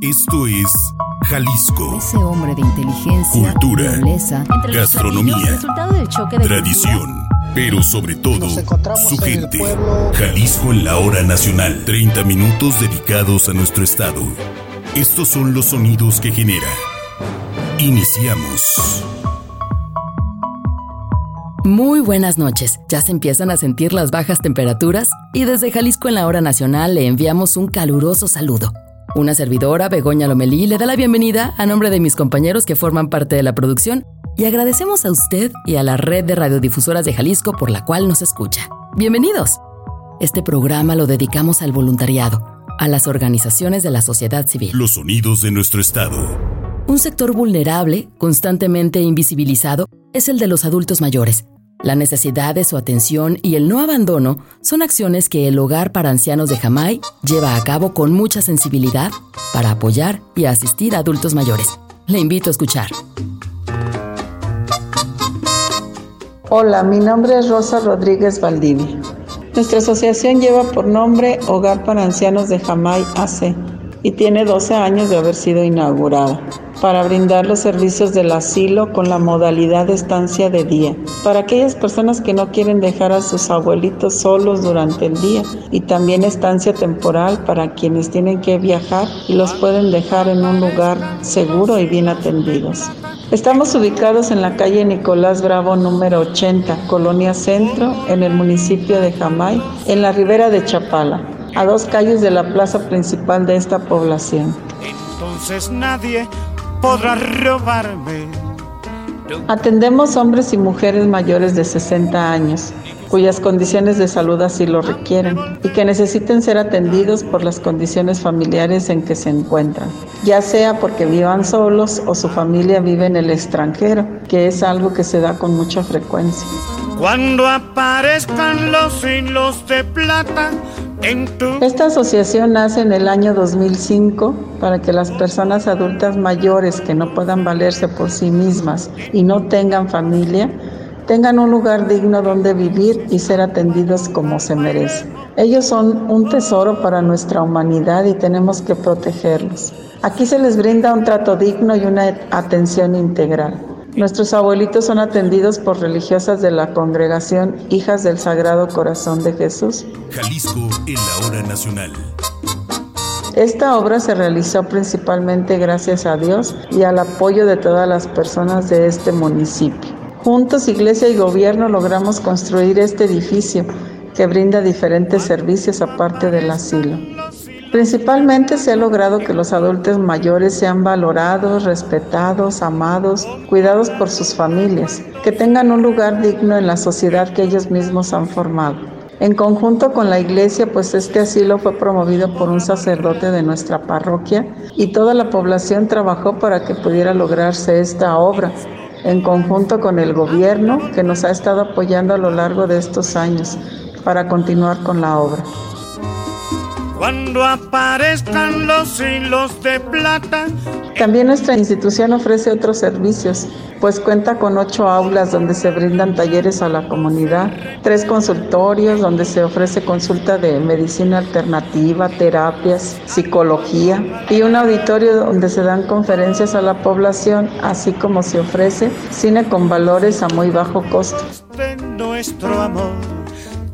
Esto es Jalisco. Ese hombre de inteligencia, Cultura, nobleza, Gastronomía, platillos, resultado del choque de Tradición, pero sobre todo su gente. Jalisco en la hora nacional. 30 minutos dedicados a nuestro estado. Estos son los sonidos que genera. Iniciamos. Muy buenas noches. Ya se empiezan a sentir las bajas temperaturas y desde Jalisco en la hora nacional le enviamos un caluroso saludo. Una servidora, Begoña Lomelí, le da la bienvenida a nombre de mis compañeros que forman parte de la producción y agradecemos a usted y a la red de radiodifusoras de Jalisco por la cual nos escucha. Bienvenidos. Este programa lo dedicamos al voluntariado, a las organizaciones de la sociedad civil. Los sonidos de nuestro estado. Un sector vulnerable, constantemente invisibilizado, es el de los adultos mayores. La necesidad de su atención y el no abandono son acciones que el Hogar para Ancianos de Jamay lleva a cabo con mucha sensibilidad para apoyar y asistir a adultos mayores. Le invito a escuchar. Hola, mi nombre es Rosa Rodríguez Valdivia. Nuestra asociación lleva por nombre Hogar para Ancianos de Jamay AC y tiene 12 años de haber sido inaugurada para brindar los servicios del asilo con la modalidad de estancia de día, para aquellas personas que no quieren dejar a sus abuelitos solos durante el día y también estancia temporal para quienes tienen que viajar y los pueden dejar en un lugar seguro y bien atendidos. Estamos ubicados en la calle Nicolás Bravo número 80, Colonia Centro, en el municipio de Jamay, en la ribera de Chapala, a dos calles de la plaza principal de esta población. entonces nadie podrá robarme. Atendemos hombres y mujeres mayores de 60 años, cuyas condiciones de salud así lo requieren y que necesiten ser atendidos por las condiciones familiares en que se encuentran, ya sea porque vivan solos o su familia vive en el extranjero, que es algo que se da con mucha frecuencia. Cuando aparezcan los hilos de plata Esta asociación nace en el año 2005 para que las personas adultas mayores que no puedan valerse por sí mismas y no tengan familia tengan un lugar digno donde vivir y ser atendidos como se merece. Ellos son un tesoro para nuestra humanidad y tenemos que protegerlos. Aquí se les brinda un trato digno y una atención integral. Nuestros abuelitos son atendidos por religiosas de la congregación Hijas del Sagrado Corazón de Jesús Jalisco en la hora nacional. Esta obra se realizó principalmente gracias a Dios y al apoyo de todas las personas de este municipio. Juntos, Iglesia y Gobierno logramos construir este edificio que brinda diferentes servicios aparte del asilo. Principalmente se ha logrado que los adultos mayores sean valorados, respetados, amados, cuidados por sus familias, que tengan un lugar digno en la sociedad que ellos mismos han formado. En conjunto con la iglesia, pues este asilo fue promovido por un sacerdote de nuestra parroquia y toda la población trabajó para que pudiera lograrse esta obra, en conjunto con el gobierno que nos ha estado apoyando a lo largo de estos años para continuar con la obra. Cuando aparezcan los hilos de plata También nuestra institución ofrece otros servicios, pues cuenta con ocho aulas donde se brindan talleres a la comunidad, tres consultorios donde se ofrece consulta de medicina alternativa, terapias, psicología y un auditorio donde se dan conferencias a la población, así como se ofrece cine con valores a muy bajo costo. de nuestro amor,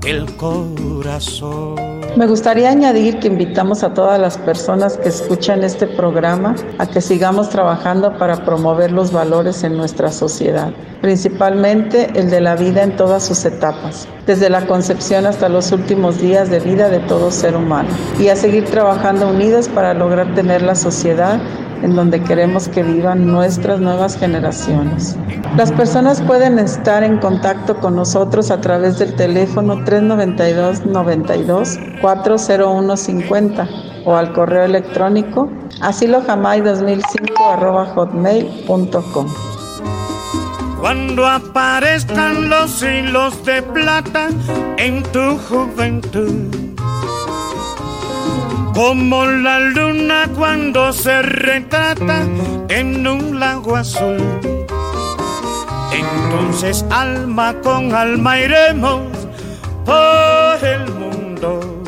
el corazón. Me gustaría añadir que invitamos a todas las personas que escuchan este programa a que sigamos trabajando para promover los valores en nuestra sociedad, principalmente el de la vida en todas sus etapas, desde la concepción hasta los últimos días de vida de todo ser humano, y a seguir trabajando unidos para lograr tener la sociedad en donde queremos que vivan nuestras nuevas generaciones. Las personas pueden estar en contacto con nosotros a través del teléfono 392 92 401 50 o al correo electrónico asilojamay2005 arroba hotmail.com. Cuando aparezcan los hilos de plata en tu juventud. Como la luna cuando se retrata en un lago azul. Entonces alma con alma iremos por el mundo.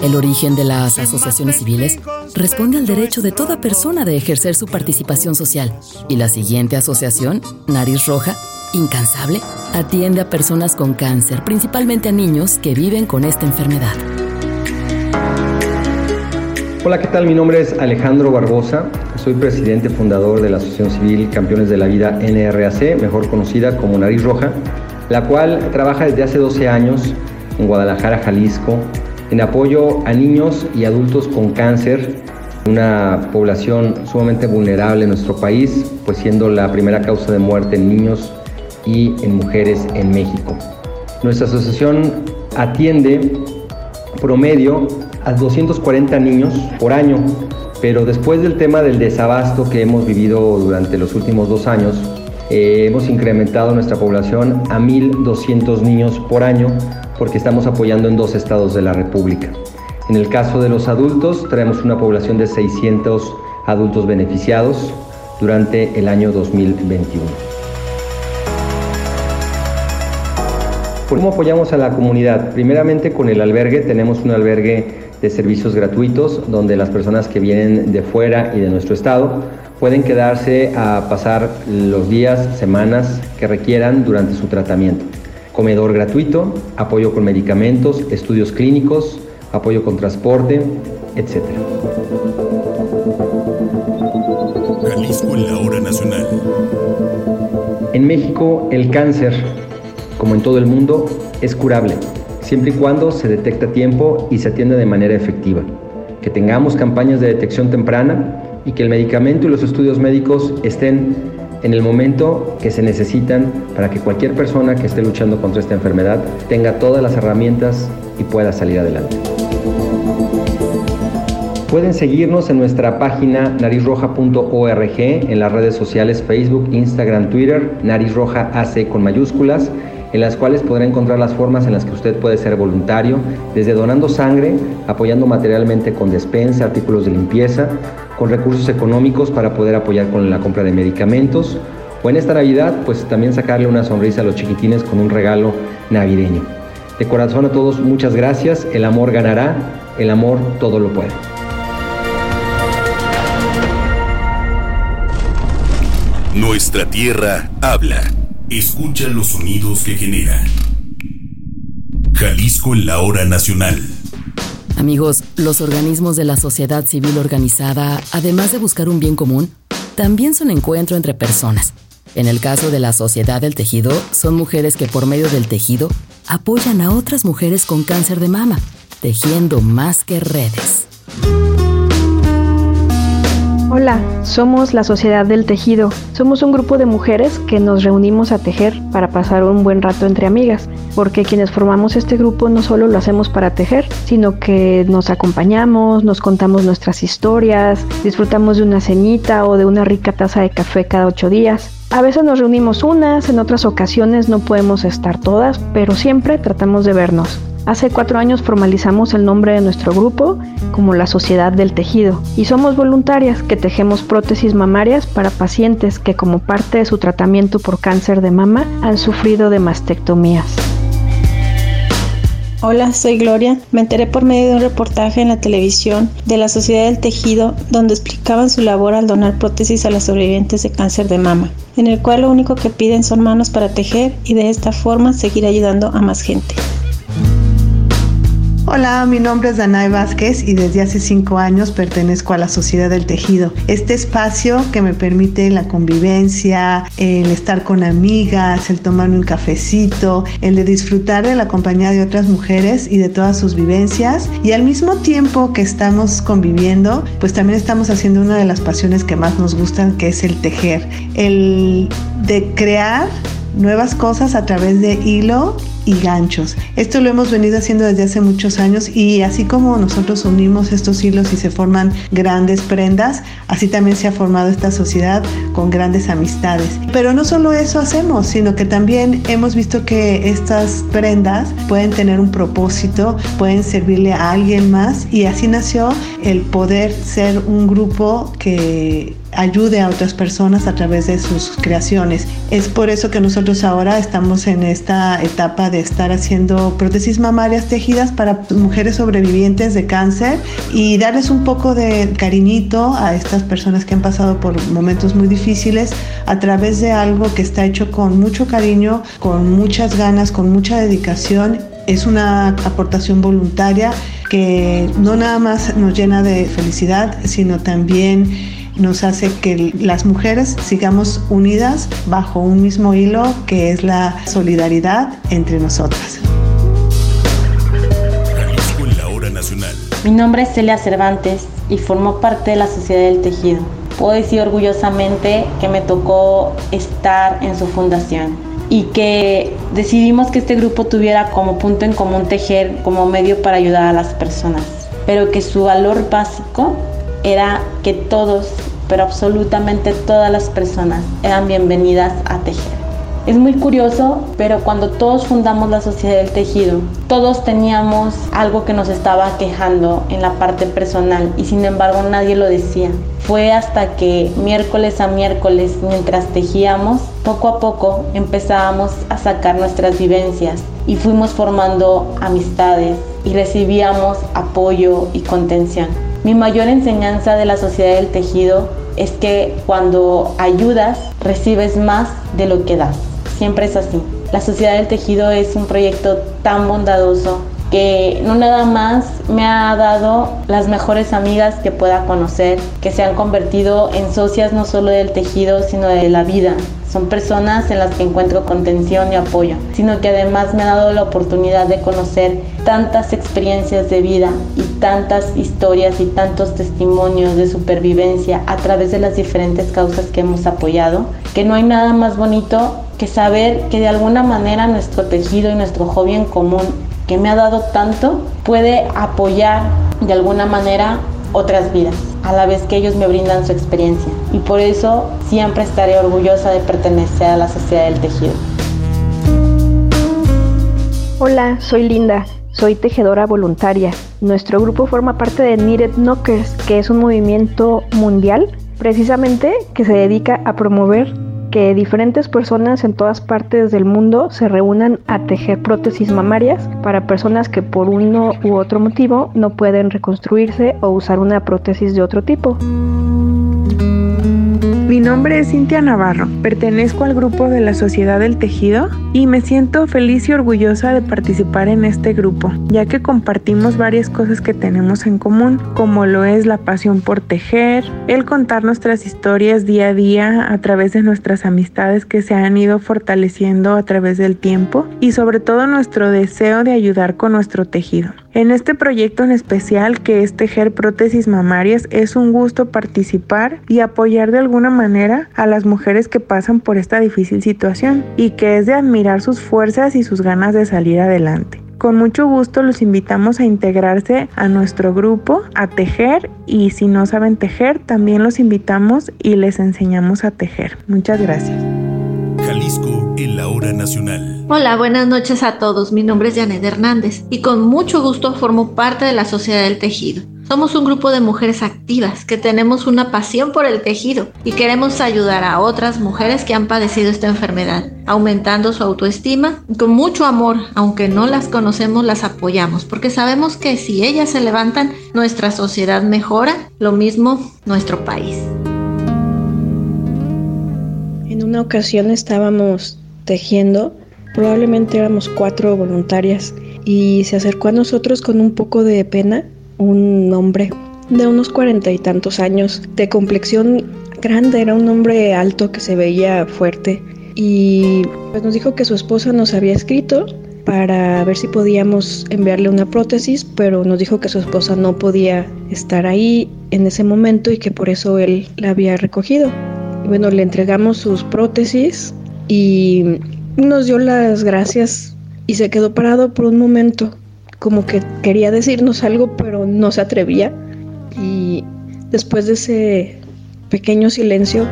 El origen de las asociaciones civiles responde al derecho de toda persona de ejercer su participación social. Y la siguiente asociación, Nariz Roja, incansable, atiende a personas con cáncer, principalmente a niños que viven con esta enfermedad. Hola, ¿qué tal? Mi nombre es Alejandro Barbosa. Soy presidente fundador de la Asociación Civil Campeones de la Vida NRAC, mejor conocida como Nariz Roja, la cual trabaja desde hace 12 años en Guadalajara, Jalisco, en apoyo a niños y adultos con cáncer, una población sumamente vulnerable en nuestro país, pues siendo la primera causa de muerte en niños y en mujeres en México. Nuestra asociación atiende promedio a 240 niños por año, pero después del tema del desabasto que hemos vivido durante los últimos dos años, eh, hemos incrementado nuestra población a 1.200 niños por año porque estamos apoyando en dos estados de la República. En el caso de los adultos, traemos una población de 600 adultos beneficiados durante el año 2021. ¿Cómo apoyamos a la comunidad? Primeramente con el albergue, tenemos un albergue de servicios gratuitos donde las personas que vienen de fuera y de nuestro estado pueden quedarse a pasar los días, semanas que requieran durante su tratamiento. Comedor gratuito, apoyo con medicamentos, estudios clínicos, apoyo con transporte, etc. Jalisco en la hora nacional. En México el cáncer, como en todo el mundo, es curable siempre y cuando se detecta a tiempo y se atienda de manera efectiva. Que tengamos campañas de detección temprana y que el medicamento y los estudios médicos estén en el momento que se necesitan para que cualquier persona que esté luchando contra esta enfermedad tenga todas las herramientas y pueda salir adelante. Pueden seguirnos en nuestra página narizroja.org, en las redes sociales Facebook, Instagram, Twitter, AC con mayúsculas en las cuales podrá encontrar las formas en las que usted puede ser voluntario, desde donando sangre, apoyando materialmente con despensa, artículos de limpieza, con recursos económicos para poder apoyar con la compra de medicamentos, o en esta Navidad, pues también sacarle una sonrisa a los chiquitines con un regalo navideño. De corazón a todos, muchas gracias. El amor ganará, el amor todo lo puede. Nuestra tierra habla. Escucha los sonidos que genera. Jalisco en la hora nacional. Amigos, los organismos de la sociedad civil organizada, además de buscar un bien común, también son encuentro entre personas. En el caso de la Sociedad del Tejido, son mujeres que por medio del tejido apoyan a otras mujeres con cáncer de mama, tejiendo más que redes. Hola, somos la Sociedad del Tejido. Somos un grupo de mujeres que nos reunimos a tejer para pasar un buen rato entre amigas, porque quienes formamos este grupo no solo lo hacemos para tejer, sino que nos acompañamos, nos contamos nuestras historias, disfrutamos de una cenita o de una rica taza de café cada ocho días. A veces nos reunimos unas, en otras ocasiones no podemos estar todas, pero siempre tratamos de vernos. Hace cuatro años formalizamos el nombre de nuestro grupo como la Sociedad del Tejido y somos voluntarias que tejemos prótesis mamarias para pacientes que como parte de su tratamiento por cáncer de mama han sufrido de mastectomías. Hola, soy Gloria. Me enteré por medio de un reportaje en la televisión de la Sociedad del Tejido donde explicaban su labor al donar prótesis a las sobrevivientes de cáncer de mama, en el cual lo único que piden son manos para tejer y de esta forma seguir ayudando a más gente. Hola, mi nombre es Danae Vázquez y desde hace cinco años pertenezco a la Sociedad del Tejido. Este espacio que me permite la convivencia, el estar con amigas, el tomarme un cafecito, el de disfrutar de la compañía de otras mujeres y de todas sus vivencias. Y al mismo tiempo que estamos conviviendo, pues también estamos haciendo una de las pasiones que más nos gustan, que es el tejer. El de crear nuevas cosas a través de hilo y ganchos. Esto lo hemos venido haciendo desde hace muchos años y así como nosotros unimos estos hilos y se forman grandes prendas, así también se ha formado esta sociedad con grandes amistades. Pero no solo eso hacemos, sino que también hemos visto que estas prendas pueden tener un propósito, pueden servirle a alguien más y así nació el poder ser un grupo que ayude a otras personas a través de sus creaciones. Es por eso que nosotros ahora estamos en esta etapa de estar haciendo prótesis mamarias tejidas para mujeres sobrevivientes de cáncer y darles un poco de cariñito a estas personas que han pasado por momentos muy difíciles a través de algo que está hecho con mucho cariño, con muchas ganas, con mucha dedicación. Es una aportación voluntaria que no nada más nos llena de felicidad, sino también nos hace que las mujeres sigamos unidas bajo un mismo hilo que es la solidaridad entre nosotras. la hora nacional. Mi nombre es Celia Cervantes y formo parte de la Sociedad del Tejido. Puedo decir orgullosamente que me tocó estar en su fundación y que decidimos que este grupo tuviera como punto en común tejer como medio para ayudar a las personas, pero que su valor básico era que todos, pero absolutamente todas las personas eran bienvenidas a tejer. Es muy curioso, pero cuando todos fundamos la Sociedad del Tejido, todos teníamos algo que nos estaba quejando en la parte personal y sin embargo nadie lo decía. Fue hasta que miércoles a miércoles, mientras tejíamos, poco a poco empezábamos a sacar nuestras vivencias y fuimos formando amistades y recibíamos apoyo y contención. Mi mayor enseñanza de la Sociedad del Tejido es que cuando ayudas, recibes más de lo que das. Siempre es así. La Sociedad del Tejido es un proyecto tan bondadoso que no nada más me ha dado las mejores amigas que pueda conocer, que se han convertido en socias no solo del tejido, sino de la vida. Son personas en las que encuentro contención y apoyo, sino que además me ha dado la oportunidad de conocer tantas experiencias de vida y tantas historias y tantos testimonios de supervivencia a través de las diferentes causas que hemos apoyado, que no hay nada más bonito que saber que de alguna manera nuestro tejido y nuestro hobby en común que me ha dado tanto puede apoyar de alguna manera otras vidas, a la vez que ellos me brindan su experiencia. Y por eso siempre estaré orgullosa de pertenecer a la Sociedad del Tejido. Hola, soy Linda, soy tejedora voluntaria. Nuestro grupo forma parte de Knitted Knockers, que es un movimiento mundial precisamente que se dedica a promover que diferentes personas en todas partes del mundo se reúnan a tejer prótesis mamarias para personas que por uno u otro motivo no pueden reconstruirse o usar una prótesis de otro tipo. Mi nombre es Cintia Navarro, pertenezco al grupo de la Sociedad del Tejido y me siento feliz y orgullosa de participar en este grupo, ya que compartimos varias cosas que tenemos en común, como lo es la pasión por tejer, el contar nuestras historias día a día a través de nuestras amistades que se han ido fortaleciendo a través del tiempo y sobre todo nuestro deseo de ayudar con nuestro tejido. En este proyecto en especial que es tejer prótesis mamarias es un gusto participar y apoyar de alguna manera a las mujeres que pasan por esta difícil situación y que es de admirar sus fuerzas y sus ganas de salir adelante. Con mucho gusto los invitamos a integrarse a nuestro grupo, a tejer y si no saben tejer también los invitamos y les enseñamos a tejer. Muchas gracias. Jalisco en la hora nacional. Hola, buenas noches a todos. Mi nombre es Janet Hernández y con mucho gusto formo parte de la Sociedad del Tejido. Somos un grupo de mujeres activas que tenemos una pasión por el tejido y queremos ayudar a otras mujeres que han padecido esta enfermedad, aumentando su autoestima. Con mucho amor, aunque no las conocemos, las apoyamos porque sabemos que si ellas se levantan, nuestra sociedad mejora, lo mismo nuestro país. En una ocasión estábamos tejiendo, probablemente éramos cuatro voluntarias, y se acercó a nosotros con un poco de pena un hombre de unos cuarenta y tantos años, de complexión grande, era un hombre alto que se veía fuerte y pues nos dijo que su esposa nos había escrito para ver si podíamos enviarle una prótesis, pero nos dijo que su esposa no podía estar ahí en ese momento y que por eso él la había recogido. bueno, le entregamos sus prótesis y nos dio las gracias y se quedó parado por un momento como que quería decirnos algo, pero no se atrevía. Y después de ese pequeño silencio,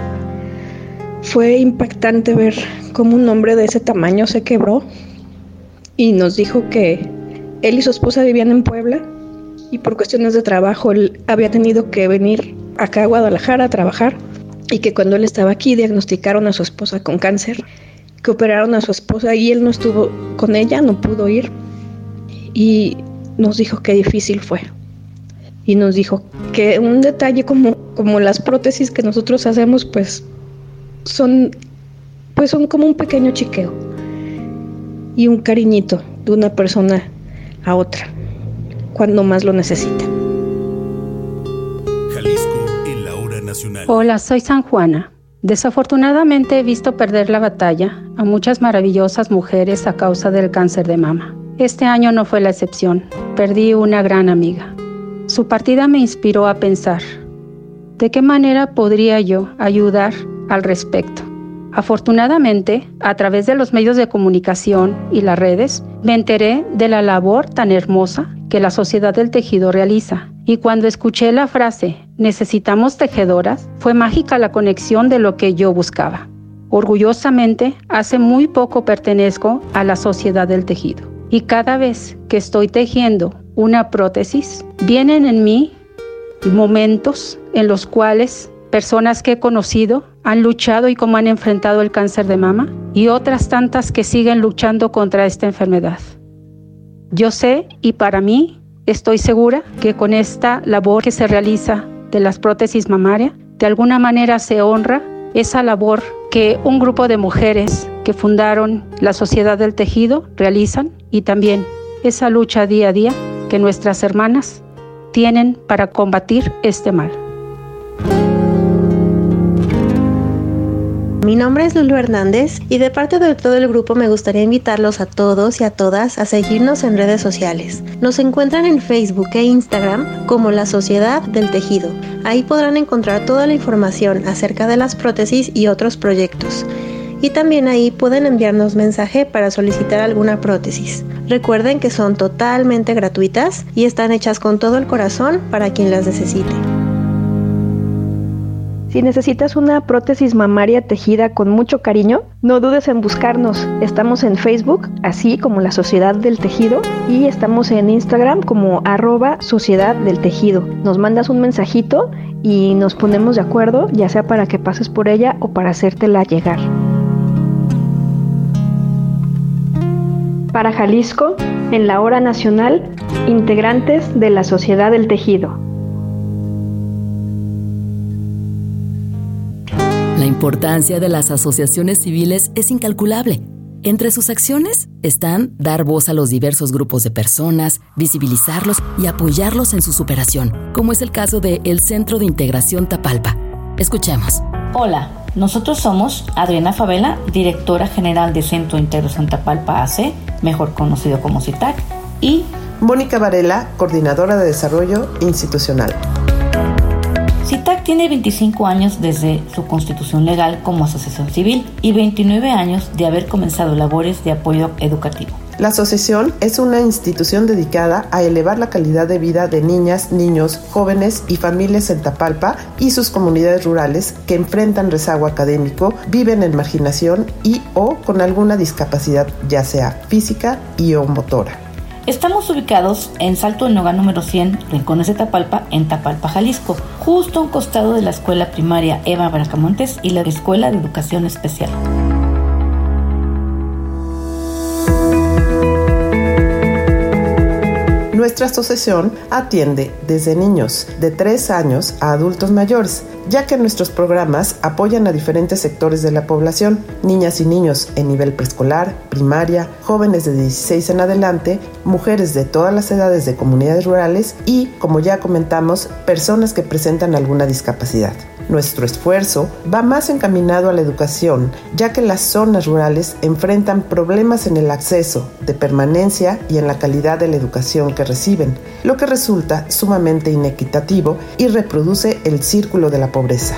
fue impactante ver cómo un hombre de ese tamaño se quebró y nos dijo que él y su esposa vivían en Puebla y por cuestiones de trabajo él había tenido que venir acá a Guadalajara a trabajar y que cuando él estaba aquí diagnosticaron a su esposa con cáncer que operaron a su esposa y él no estuvo con ella, no pudo ir. Y nos dijo que difícil fue. Y nos dijo que un detalle como, como las prótesis que nosotros hacemos, pues son, pues son como un pequeño chiqueo y un cariñito de una persona a otra cuando más lo necesita. Jalisco en la hora nacional. Hola, soy San Juana. Desafortunadamente he visto perder la batalla a muchas maravillosas mujeres a causa del cáncer de mama. Este año no fue la excepción. Perdí una gran amiga. Su partida me inspiró a pensar, ¿de qué manera podría yo ayudar al respecto? Afortunadamente, a través de los medios de comunicación y las redes, me enteré de la labor tan hermosa que la Sociedad del Tejido realiza. Y cuando escuché la frase, necesitamos tejedoras, fue mágica la conexión de lo que yo buscaba. Orgullosamente, hace muy poco pertenezco a la Sociedad del Tejido. Y cada vez que estoy tejiendo una prótesis, vienen en mí momentos en los cuales personas que he conocido han luchado y cómo han enfrentado el cáncer de mama y otras tantas que siguen luchando contra esta enfermedad. Yo sé y para mí estoy segura que con esta labor que se realiza de las prótesis mamarias, de alguna manera se honra esa labor que un grupo de mujeres que fundaron la Sociedad del Tejido realizan y también esa lucha día a día que nuestras hermanas tienen para combatir este mal. Mi nombre es Lulu Hernández y de parte de todo el grupo me gustaría invitarlos a todos y a todas a seguirnos en redes sociales. Nos encuentran en Facebook e Instagram como la Sociedad del Tejido. Ahí podrán encontrar toda la información acerca de las prótesis y otros proyectos. Y también ahí pueden enviarnos mensaje para solicitar alguna prótesis. Recuerden que son totalmente gratuitas y están hechas con todo el corazón para quien las necesite. Si necesitas una prótesis mamaria tejida con mucho cariño, no dudes en buscarnos. Estamos en Facebook, así como la Sociedad del Tejido, y estamos en Instagram como arroba Sociedad del Tejido. Nos mandas un mensajito y nos ponemos de acuerdo, ya sea para que pases por ella o para hacértela llegar. Para Jalisco, en la hora nacional, integrantes de la Sociedad del Tejido. La importancia de las asociaciones civiles es incalculable. Entre sus acciones están dar voz a los diversos grupos de personas, visibilizarlos y apoyarlos en su superación, como es el caso de el Centro de Integración Tapalpa. Escuchemos. Hola, nosotros somos Adriana Favela, directora general de Centro de Integración Tapalpa AC, mejor conocido como CITAC, y Mónica Varela, coordinadora de desarrollo institucional. Tiene 25 años desde su constitución legal como asociación civil y 29 años de haber comenzado labores de apoyo educativo. La asociación es una institución dedicada a elevar la calidad de vida de niñas, niños, jóvenes y familias en Tapalpa y sus comunidades rurales que enfrentan rezago académico, viven en marginación y o con alguna discapacidad ya sea física y o motora. Estamos ubicados en Salto del Nogal número 100, Rincones de Tapalpa, en Tapalpa, Jalisco, justo a un costado de la escuela primaria Eva Bracamontes y la Escuela de Educación Especial. Nuestra asociación atiende desde niños de 3 años a adultos mayores, ya que nuestros programas apoyan a diferentes sectores de la población, niñas y niños en nivel preescolar, primaria, jóvenes de 16 en adelante, mujeres de todas las edades de comunidades rurales y, como ya comentamos, personas que presentan alguna discapacidad. Nuestro esfuerzo va más encaminado a la educación, ya que las zonas rurales enfrentan problemas en el acceso, de permanencia y en la calidad de la educación que reciben, lo que resulta sumamente inequitativo y reproduce el círculo de la pobreza.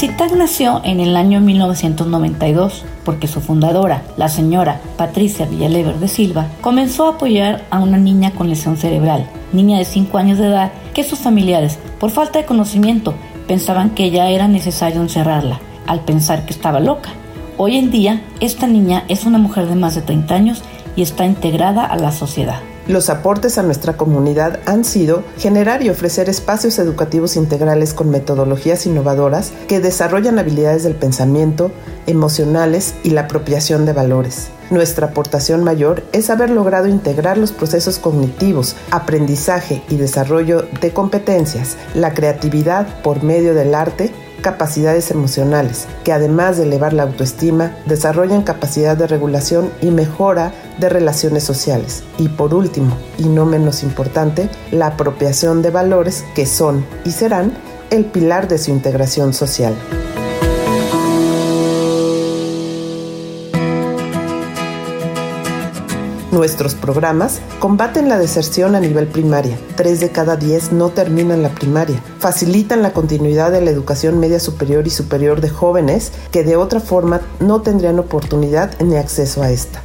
CITAC nació en el año 1992 porque su fundadora, la señora Patricia Villalever de Silva, comenzó a apoyar a una niña con lesión cerebral, niña de 5 años de edad, que sus familiares, por falta de conocimiento, pensaban que ya era necesario encerrarla, al pensar que estaba loca. Hoy en día, esta niña es una mujer de más de 30 años y está integrada a la sociedad. Los aportes a nuestra comunidad han sido generar y ofrecer espacios educativos integrales con metodologías innovadoras que desarrollan habilidades del pensamiento, emocionales y la apropiación de valores. Nuestra aportación mayor es haber logrado integrar los procesos cognitivos, aprendizaje y desarrollo de competencias, la creatividad por medio del arte, capacidades emocionales, que además de elevar la autoestima, desarrollan capacidad de regulación y mejora de relaciones sociales. Y por último, y no menos importante, la apropiación de valores que son y serán el pilar de su integración social. Nuestros programas combaten la deserción a nivel primaria. Tres de cada diez no terminan la primaria. Facilitan la continuidad de la educación media superior y superior de jóvenes que de otra forma no tendrían oportunidad ni acceso a esta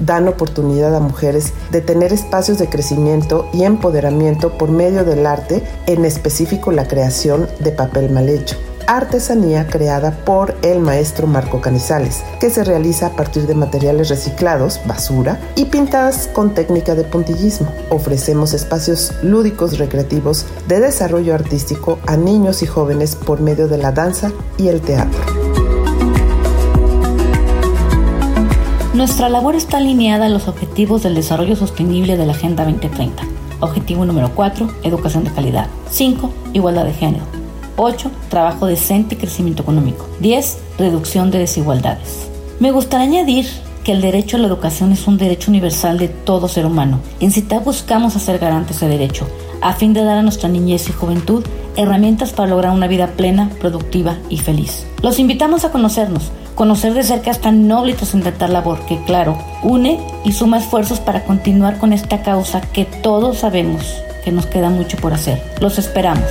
dan oportunidad a mujeres de tener espacios de crecimiento y empoderamiento por medio del arte, en específico la creación de papel mal hecho artesanía creada por el maestro Marco Canizales, que se realiza a partir de materiales reciclados, basura, y pintadas con técnica de puntillismo. Ofrecemos espacios lúdicos recreativos de desarrollo artístico a niños y jóvenes por medio de la danza y el teatro. Nuestra labor está alineada a los objetivos del desarrollo sostenible de la Agenda 2030. Objetivo número 4, educación de calidad. 5, igualdad de género. 8. Trabajo decente y crecimiento económico. 10. Reducción de desigualdades. Me gustaría añadir que el derecho a la educación es un derecho universal de todo ser humano. En CITA buscamos hacer garante ese derecho, a fin de dar a nuestra niñez y juventud herramientas para lograr una vida plena, productiva y feliz. Los invitamos a conocernos, conocer de cerca esta noble y trascendental labor que, claro, une y suma esfuerzos para continuar con esta causa que todos sabemos que nos queda mucho por hacer. Los esperamos.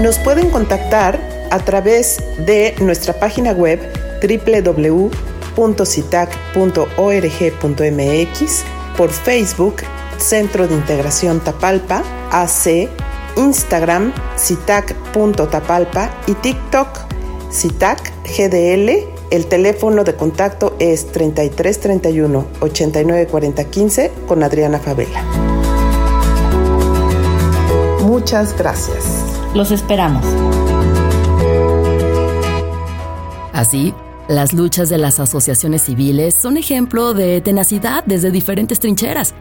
Nos pueden contactar a través de nuestra página web www.citac.org.mx, por Facebook, Centro de Integración Tapalpa, AC, Instagram, citac.tapalpa y TikTok, citac GDL. El teléfono de contacto es 3331 89 15 con Adriana Favela. Muchas gracias. Los esperamos. Así, las luchas de las asociaciones civiles son ejemplo de tenacidad desde diferentes trincheras.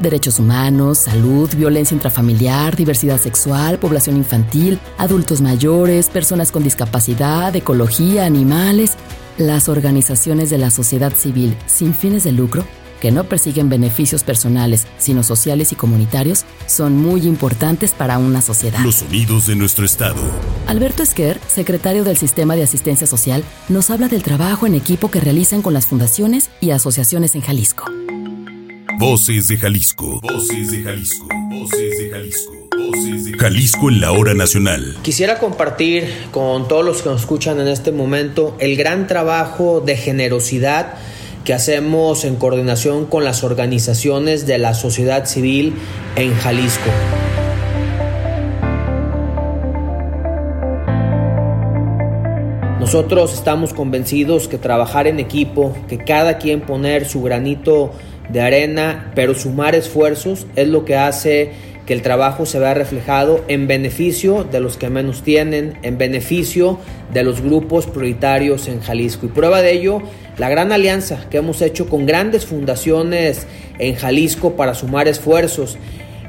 Derechos humanos, salud, violencia intrafamiliar, diversidad sexual, población infantil, adultos mayores, personas con discapacidad, ecología, animales. Las organizaciones de la sociedad civil sin fines de lucro que no persiguen beneficios personales, sino sociales y comunitarios, son muy importantes para una sociedad. Los sonidos de nuestro estado. Alberto Esquer, secretario del Sistema de Asistencia Social, nos habla del trabajo en equipo que realizan con las fundaciones y asociaciones en Jalisco. Voces de Jalisco. Voces de Jalisco. Voces de Jalisco. Voces de Jalisco en la hora nacional. Quisiera compartir con todos los que nos escuchan en este momento el gran trabajo de generosidad que hacemos en coordinación con las organizaciones de la sociedad civil en Jalisco. Nosotros estamos convencidos que trabajar en equipo, que cada quien poner su granito de arena, pero sumar esfuerzos es lo que hace que el trabajo se vea reflejado en beneficio de los que menos tienen, en beneficio de los grupos prioritarios en Jalisco. Y prueba de ello, la gran alianza que hemos hecho con grandes fundaciones en Jalisco para sumar esfuerzos.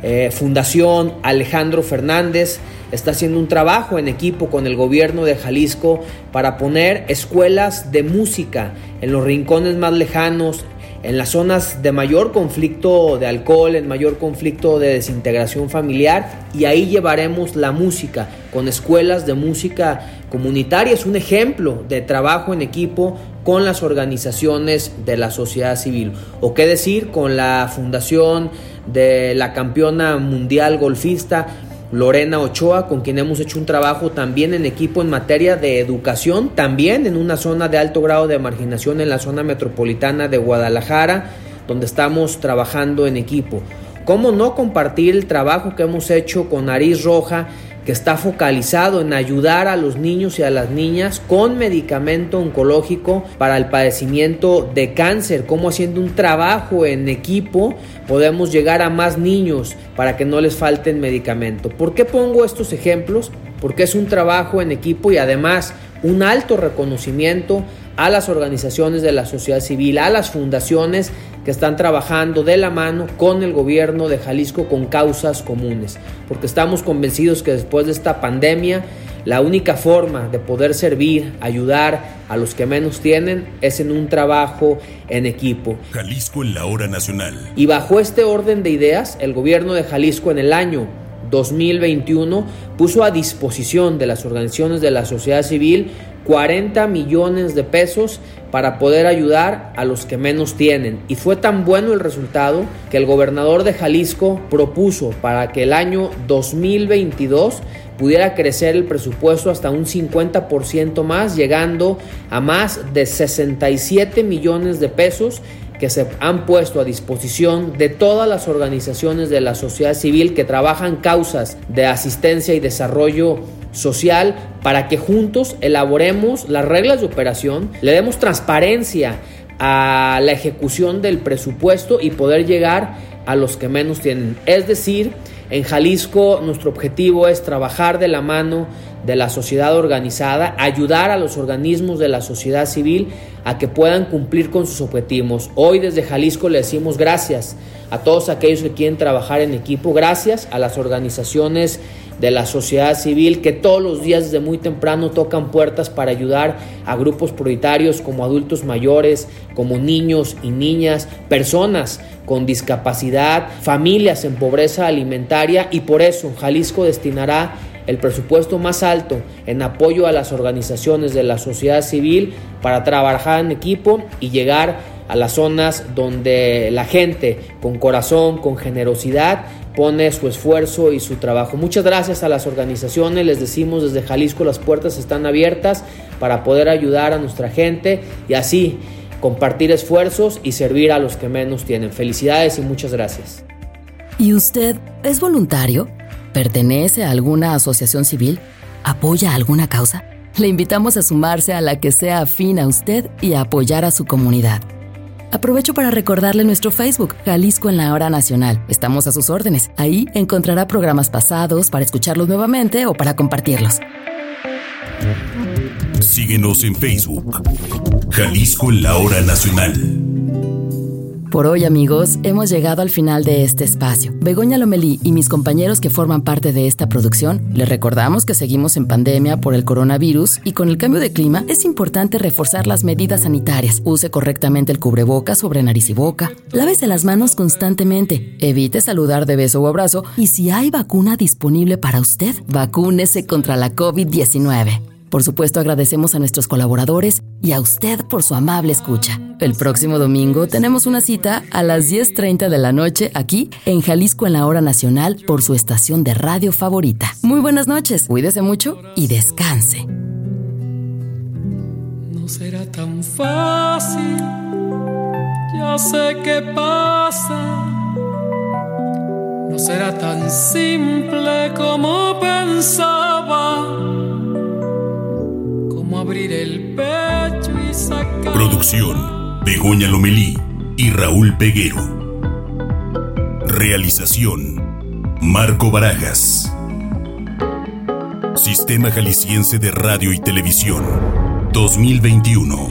Eh, Fundación Alejandro Fernández está haciendo un trabajo en equipo con el gobierno de Jalisco para poner escuelas de música en los rincones más lejanos, en las zonas de mayor conflicto de alcohol, en mayor conflicto de desintegración familiar y ahí llevaremos la música con escuelas de música comunitaria. Es un ejemplo de trabajo en equipo con las organizaciones de la sociedad civil. O qué decir con la fundación de la campeona mundial golfista Lorena Ochoa, con quien hemos hecho un trabajo también en equipo en materia de educación, también en una zona de alto grado de marginación en la zona metropolitana de Guadalajara, donde estamos trabajando en equipo. ¿Cómo no compartir el trabajo que hemos hecho con Nariz Roja? Que está focalizado en ayudar a los niños y a las niñas con medicamento oncológico para el padecimiento de cáncer, como haciendo un trabajo en equipo podemos llegar a más niños para que no les falten medicamento. ¿Por qué pongo estos ejemplos? Porque es un trabajo en equipo y además un alto reconocimiento a las organizaciones de la sociedad civil, a las fundaciones que están trabajando de la mano con el gobierno de Jalisco con causas comunes, porque estamos convencidos que después de esta pandemia la única forma de poder servir, ayudar a los que menos tienen es en un trabajo en equipo. Jalisco en la hora nacional. Y bajo este orden de ideas, el gobierno de Jalisco en el año 2021 puso a disposición de las organizaciones de la sociedad civil 40 millones de pesos para poder ayudar a los que menos tienen. Y fue tan bueno el resultado que el gobernador de Jalisco propuso para que el año 2022 pudiera crecer el presupuesto hasta un 50% más, llegando a más de 67 millones de pesos que se han puesto a disposición de todas las organizaciones de la sociedad civil que trabajan causas de asistencia y desarrollo social para que juntos elaboremos las reglas de operación, le demos transparencia a la ejecución del presupuesto y poder llegar a los que menos tienen. Es decir, en Jalisco nuestro objetivo es trabajar de la mano de la sociedad organizada, ayudar a los organismos de la sociedad civil a que puedan cumplir con sus objetivos. Hoy desde Jalisco le decimos gracias a todos aquellos que quieren trabajar en equipo, gracias a las organizaciones de la sociedad civil que todos los días desde muy temprano tocan puertas para ayudar a grupos prioritarios como adultos mayores, como niños y niñas, personas con discapacidad, familias en pobreza alimentaria y por eso Jalisco destinará el presupuesto más alto en apoyo a las organizaciones de la sociedad civil para trabajar en equipo y llegar a las zonas donde la gente con corazón, con generosidad, pone su esfuerzo y su trabajo. Muchas gracias a las organizaciones, les decimos desde Jalisco las puertas están abiertas para poder ayudar a nuestra gente y así compartir esfuerzos y servir a los que menos tienen. Felicidades y muchas gracias. ¿Y usted es voluntario? ¿Pertenece a alguna asociación civil? ¿Apoya alguna causa? Le invitamos a sumarse a la que sea afín a usted y a apoyar a su comunidad. Aprovecho para recordarle nuestro Facebook, Jalisco en la Hora Nacional. Estamos a sus órdenes. Ahí encontrará programas pasados para escucharlos nuevamente o para compartirlos. Síguenos en Facebook, Jalisco en la Hora Nacional. Por hoy, amigos, hemos llegado al final de este espacio. Begoña Lomelí y mis compañeros que forman parte de esta producción, les recordamos que seguimos en pandemia por el coronavirus y con el cambio de clima es importante reforzar las medidas sanitarias. Use correctamente el cubreboca sobre nariz y boca. Lávese las manos constantemente. Evite saludar de beso o abrazo. Y si hay vacuna disponible para usted, vacúnese contra la COVID-19. Por supuesto, agradecemos a nuestros colaboradores y a usted por su amable escucha. El próximo domingo tenemos una cita a las 10.30 de la noche aquí en Jalisco en la Hora Nacional por su estación de radio favorita. Muy buenas noches, cuídese mucho y descanse. No será tan fácil, ya sé qué pasa. No será tan simple como pensaba abrir el pecho y sacar. Producción: Begoña Lomelí y Raúl Peguero. Realización: Marco Barajas. Sistema Jalisciense de Radio y Televisión 2021.